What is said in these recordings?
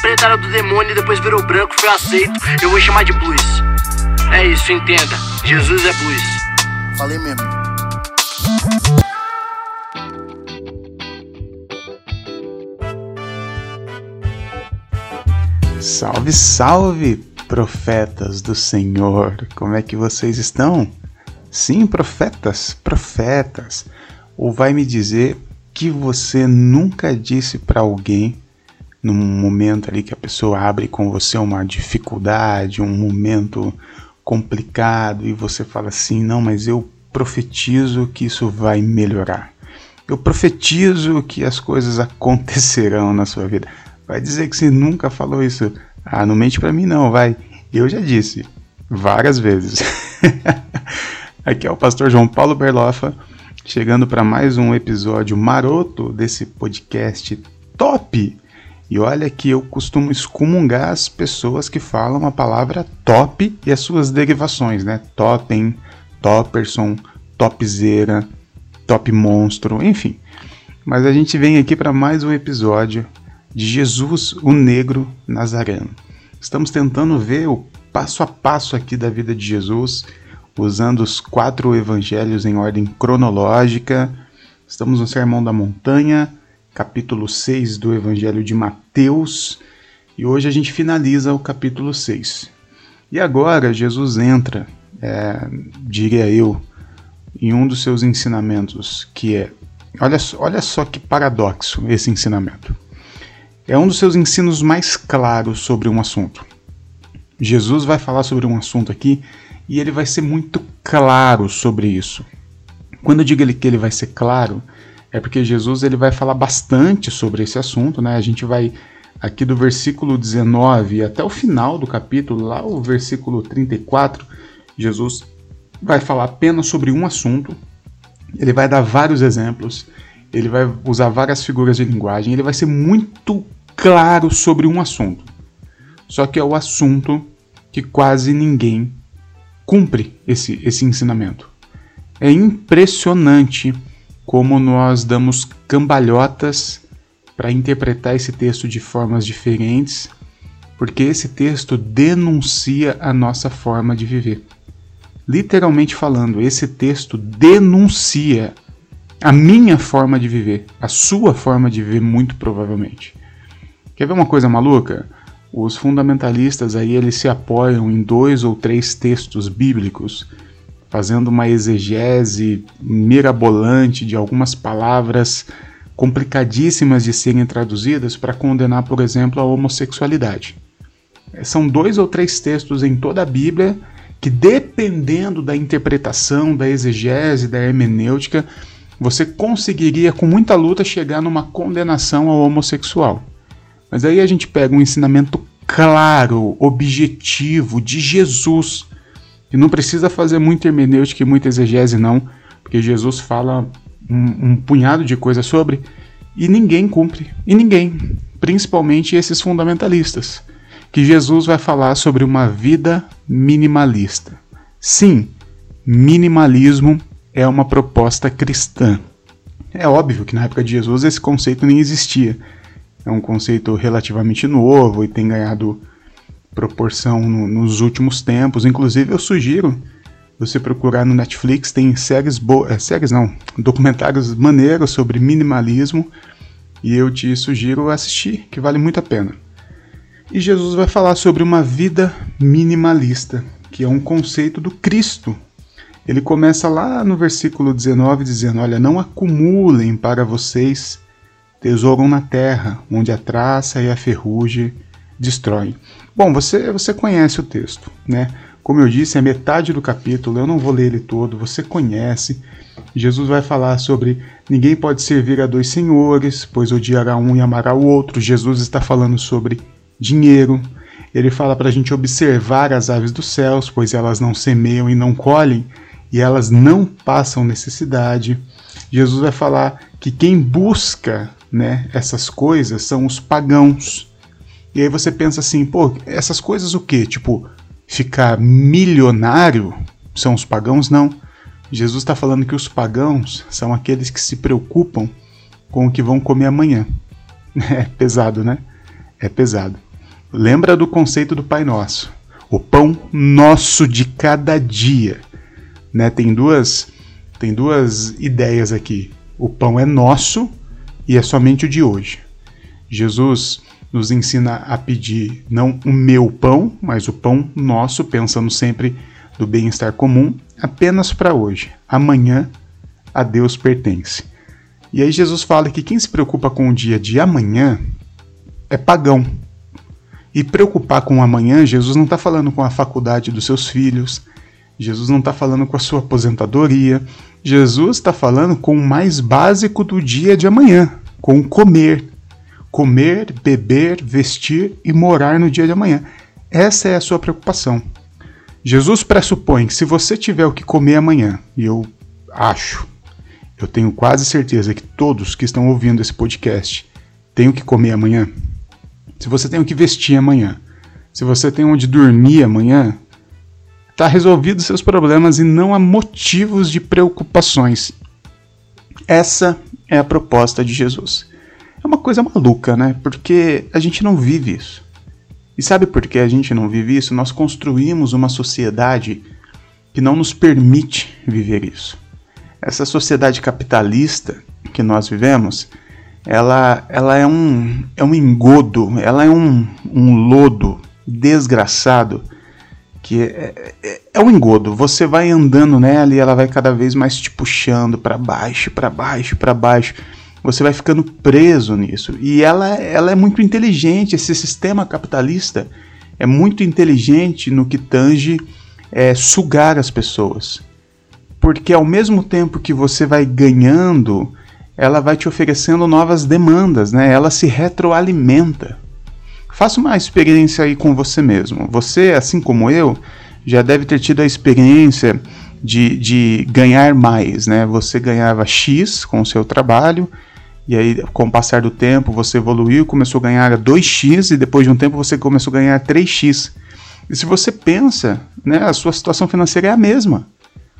preta era do demônio e depois virou branco, foi aceito. Eu vou chamar de blues. É isso, entenda. Jesus é blues. Falei mesmo. Salve, salve, profetas do Senhor! Como é que vocês estão? Sim, profetas, profetas. Ou vai me dizer que você nunca disse para alguém num momento ali que a pessoa abre com você uma dificuldade, um momento complicado e você fala assim: "Não, mas eu profetizo que isso vai melhorar. Eu profetizo que as coisas acontecerão na sua vida." Vai dizer que você nunca falou isso? Ah, não mente para mim não, vai. Eu já disse várias vezes. Aqui é o pastor João Paulo Berlofa chegando para mais um episódio maroto desse podcast top. E olha que eu costumo excomungar as pessoas que falam a palavra top e as suas derivações, né? Totem, topperson, topzera, top monstro, enfim. Mas a gente vem aqui para mais um episódio de Jesus, o Negro Nazareno. Estamos tentando ver o passo a passo aqui da vida de Jesus usando os quatro evangelhos em ordem cronológica. Estamos no Sermão da Montanha, capítulo 6 do Evangelho de Mateus, e hoje a gente finaliza o capítulo 6. E agora Jesus entra, é, diria eu, em um dos seus ensinamentos, que é. Olha, olha só que paradoxo esse ensinamento. É um dos seus ensinos mais claros sobre um assunto. Jesus vai falar sobre um assunto aqui e ele vai ser muito claro sobre isso. Quando eu digo ele que ele vai ser claro, é porque Jesus ele vai falar bastante sobre esse assunto, né? A gente vai aqui do versículo 19 até o final do capítulo, lá o versículo 34, Jesus vai falar apenas sobre um assunto. Ele vai dar vários exemplos, ele vai usar várias figuras de linguagem, ele vai ser muito claro sobre um assunto. Só que é o assunto que quase ninguém cumpre esse, esse ensinamento. É impressionante como nós damos cambalhotas para interpretar esse texto de formas diferentes, porque esse texto denuncia a nossa forma de viver. Literalmente falando, esse texto denuncia a minha forma de viver, a sua forma de viver, muito provavelmente. Quer ver uma coisa maluca? Os fundamentalistas aí eles se apoiam em dois ou três textos bíblicos, fazendo uma exegese mirabolante de algumas palavras complicadíssimas de serem traduzidas para condenar, por exemplo, a homossexualidade. São dois ou três textos em toda a Bíblia que, dependendo da interpretação, da exegese, da hermenêutica, você conseguiria com muita luta chegar numa condenação ao homossexual. Mas aí a gente pega um ensinamento claro, objetivo de Jesus, que não precisa fazer muita hermenêutica e muita exegese, não, porque Jesus fala um, um punhado de coisas sobre e ninguém cumpre. E ninguém, principalmente esses fundamentalistas, que Jesus vai falar sobre uma vida minimalista. Sim, minimalismo é uma proposta cristã. É óbvio que na época de Jesus esse conceito nem existia é um conceito relativamente novo e tem ganhado proporção no, nos últimos tempos. Inclusive, eu sugiro você procurar no Netflix, tem séries boas, é, séries não, documentários maneiros sobre minimalismo e eu te sugiro assistir, que vale muito a pena. E Jesus vai falar sobre uma vida minimalista, que é um conceito do Cristo. Ele começa lá no versículo 19 dizendo: Olha, não acumulem para vocês tesouro na terra, onde a traça e a ferrugem destroem. Bom, você, você conhece o texto, né? Como eu disse, é metade do capítulo, eu não vou ler ele todo, você conhece. Jesus vai falar sobre ninguém pode servir a dois senhores, pois odiará um e amará o outro. Jesus está falando sobre dinheiro. Ele fala para a gente observar as aves dos céus, pois elas não semeiam e não colhem, e elas não passam necessidade. Jesus vai falar que quem busca né, essas coisas são os pagãos. E aí você pensa assim, pô, essas coisas o quê? Tipo, ficar milionário são os pagãos? Não. Jesus está falando que os pagãos são aqueles que se preocupam com o que vão comer amanhã. É pesado, né? É pesado. lembra do conceito do Pai Nosso. O pão nosso de cada dia. Né? Tem duas tem duas ideias aqui. O pão é nosso e é somente o de hoje. Jesus nos ensina a pedir não o meu pão, mas o pão nosso, pensando sempre do bem-estar comum, apenas para hoje. Amanhã a Deus pertence. E aí Jesus fala que quem se preocupa com o dia de amanhã é pagão. E preocupar com o amanhã, Jesus não está falando com a faculdade dos seus filhos, Jesus não está falando com a sua aposentadoria, Jesus está falando com o mais básico do dia de amanhã, com comer. Comer, beber, vestir e morar no dia de amanhã. Essa é a sua preocupação. Jesus pressupõe que se você tiver o que comer amanhã, e eu acho, eu tenho quase certeza que todos que estão ouvindo esse podcast têm o que comer amanhã, se você tem o que vestir amanhã, se você tem onde dormir amanhã, está resolvido seus problemas e não há motivos de preocupações. Essa é a proposta de Jesus. É uma coisa maluca, né? Porque a gente não vive isso. E sabe por que a gente não vive isso? Nós construímos uma sociedade que não nos permite viver isso. Essa sociedade capitalista que nós vivemos, ela, ela é, um, é um engodo, ela é um, um lodo desgraçado que é, é, é, um engodo. Você vai andando nela e ela vai cada vez mais te puxando para baixo, para baixo, para baixo. Você vai ficando preso nisso. E ela, ela é muito inteligente. Esse sistema capitalista é muito inteligente no que tange é, sugar as pessoas. Porque ao mesmo tempo que você vai ganhando ela vai te oferecendo novas demandas, né? Ela se retroalimenta. Faça uma experiência aí com você mesmo. Você, assim como eu, já deve ter tido a experiência de, de ganhar mais, né? Você ganhava X com o seu trabalho, e aí, com o passar do tempo, você evoluiu, começou a ganhar 2x, e depois de um tempo você começou a ganhar 3x. E se você pensa, né, a sua situação financeira é a mesma.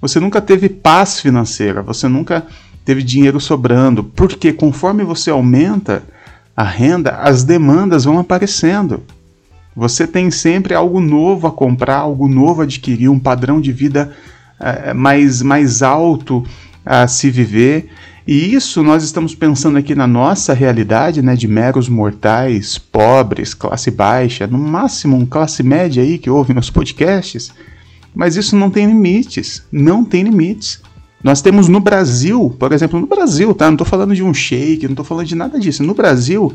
Você nunca teve paz financeira, você nunca teve dinheiro sobrando, porque conforme você aumenta a renda, as demandas vão aparecendo. Você tem sempre algo novo a comprar, algo novo a adquirir, um padrão de vida é, mais, mais alto a se viver. E isso nós estamos pensando aqui na nossa realidade, né, de meros mortais, pobres, classe baixa, no máximo classe média aí que ouve meus podcasts. Mas isso não tem limites, não tem limites. Nós temos no Brasil, por exemplo, no Brasil, tá? Não estou falando de um shake, não estou falando de nada disso. No Brasil,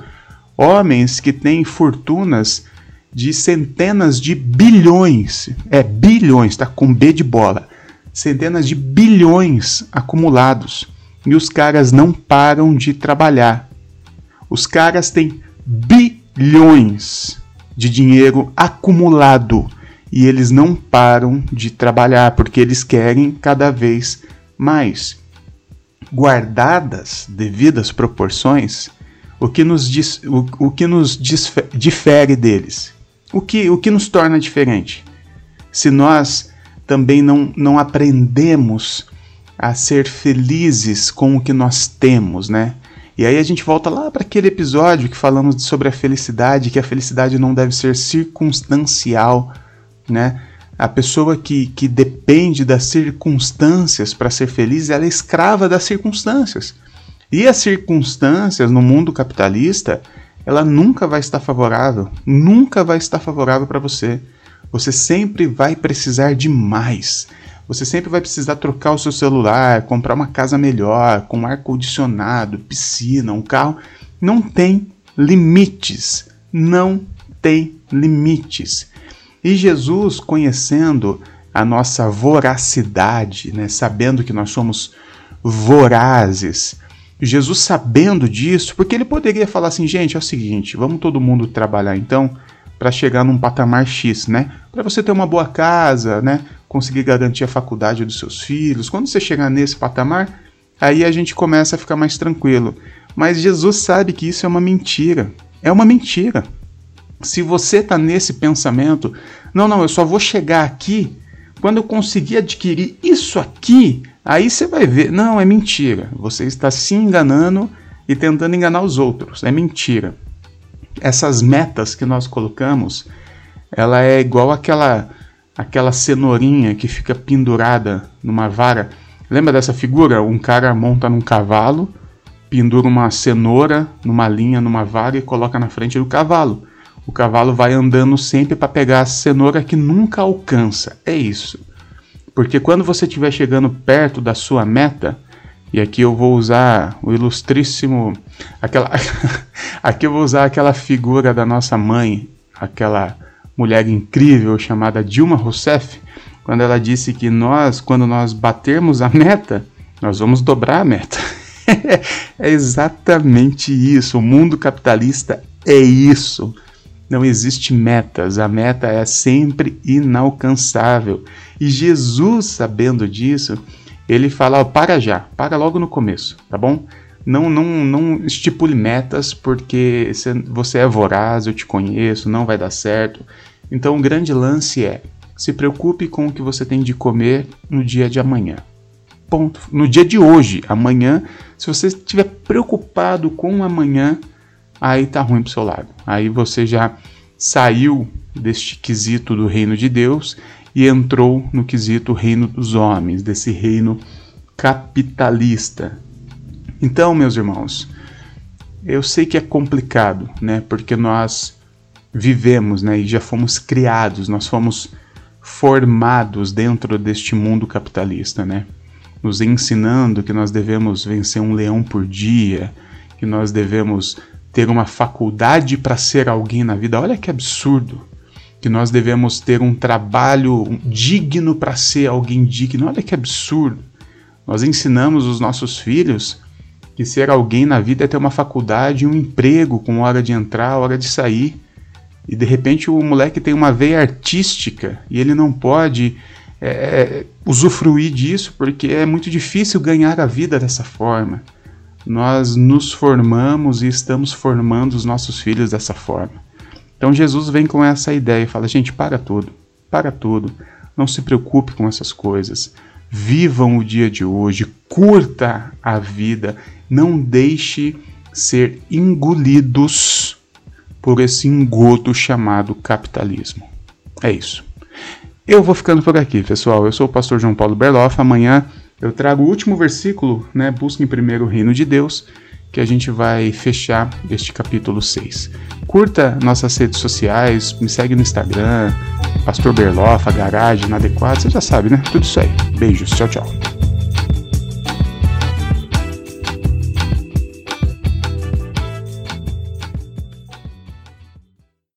homens que têm fortunas de centenas de bilhões, é bilhões, tá? Com B de bola, centenas de bilhões acumulados e os caras não param de trabalhar. Os caras têm bilhões de dinheiro acumulado e eles não param de trabalhar porque eles querem cada vez mas, guardadas devidas proporções, o que nos, diz, o, o que nos difere deles? O que, o que nos torna diferente? Se nós também não, não aprendemos a ser felizes com o que nós temos, né? E aí a gente volta lá para aquele episódio que falamos sobre a felicidade, que a felicidade não deve ser circunstancial, né? A pessoa que, que depende das circunstâncias para ser feliz, ela é escrava das circunstâncias. E as circunstâncias no mundo capitalista, ela nunca vai estar favorável, nunca vai estar favorável para você. Você sempre vai precisar de mais. Você sempre vai precisar trocar o seu celular, comprar uma casa melhor, com ar condicionado, piscina, um carro. Não tem limites. Não tem limites. E Jesus, conhecendo a nossa voracidade, né, sabendo que nós somos vorazes, Jesus sabendo disso, porque ele poderia falar assim, gente, é o seguinte, vamos todo mundo trabalhar então para chegar num patamar X, né? Para você ter uma boa casa, né? Conseguir garantir a faculdade dos seus filhos. Quando você chegar nesse patamar, aí a gente começa a ficar mais tranquilo. Mas Jesus sabe que isso é uma mentira. É uma mentira. Se você está nesse pensamento, não, não, eu só vou chegar aqui quando eu conseguir adquirir isso aqui, aí você vai ver. Não, é mentira. Você está se enganando e tentando enganar os outros. É mentira. Essas metas que nós colocamos, ela é igual aquela aquela cenourinha que fica pendurada numa vara. Lembra dessa figura? Um cara monta num cavalo, pendura uma cenoura numa linha, numa vara e coloca na frente do cavalo. O cavalo vai andando sempre para pegar a cenoura que nunca alcança. É isso. Porque quando você estiver chegando perto da sua meta, e aqui eu vou usar o ilustríssimo. Aquela, aqui eu vou usar aquela figura da nossa mãe, aquela mulher incrível chamada Dilma Rousseff, quando ela disse que nós, quando nós batermos a meta, nós vamos dobrar a meta. é exatamente isso. O mundo capitalista é isso. Não existe metas, a meta é sempre inalcançável. E Jesus, sabendo disso, ele fala: para já, para logo no começo, tá bom? Não, não, não estipule metas porque você é voraz, eu te conheço, não vai dar certo. Então o grande lance é: se preocupe com o que você tem de comer no dia de amanhã. Ponto. No dia de hoje, amanhã, se você estiver preocupado com amanhã, aí tá ruim pro seu lado. Aí você já saiu deste quesito do reino de Deus e entrou no quesito reino dos homens, desse reino capitalista. Então, meus irmãos, eu sei que é complicado, né? Porque nós vivemos, né, e já fomos criados, nós fomos formados dentro deste mundo capitalista, né? Nos ensinando que nós devemos vencer um leão por dia, que nós devemos ter uma faculdade para ser alguém na vida. Olha que absurdo! Que nós devemos ter um trabalho digno para ser alguém digno. Olha que absurdo. Nós ensinamos os nossos filhos que ser alguém na vida é ter uma faculdade, um emprego com hora de entrar, hora de sair. E de repente o moleque tem uma veia artística e ele não pode é, é usufruir disso porque é muito difícil ganhar a vida dessa forma. Nós nos formamos e estamos formando os nossos filhos dessa forma. Então Jesus vem com essa ideia e fala: gente, para tudo, para tudo, não se preocupe com essas coisas. Vivam o dia de hoje, curta a vida, não deixe ser engolidos por esse engodo chamado capitalismo. É isso. Eu vou ficando por aqui, pessoal. Eu sou o pastor João Paulo Berloff. Amanhã eu trago o último versículo, né? Busquem primeiro o reino de Deus que a gente vai fechar este capítulo 6. Curta nossas redes sociais, me segue no Instagram, Pastor Berlofa, Garagem, Inadequado, você já sabe, né? Tudo isso aí. Beijos, tchau, tchau.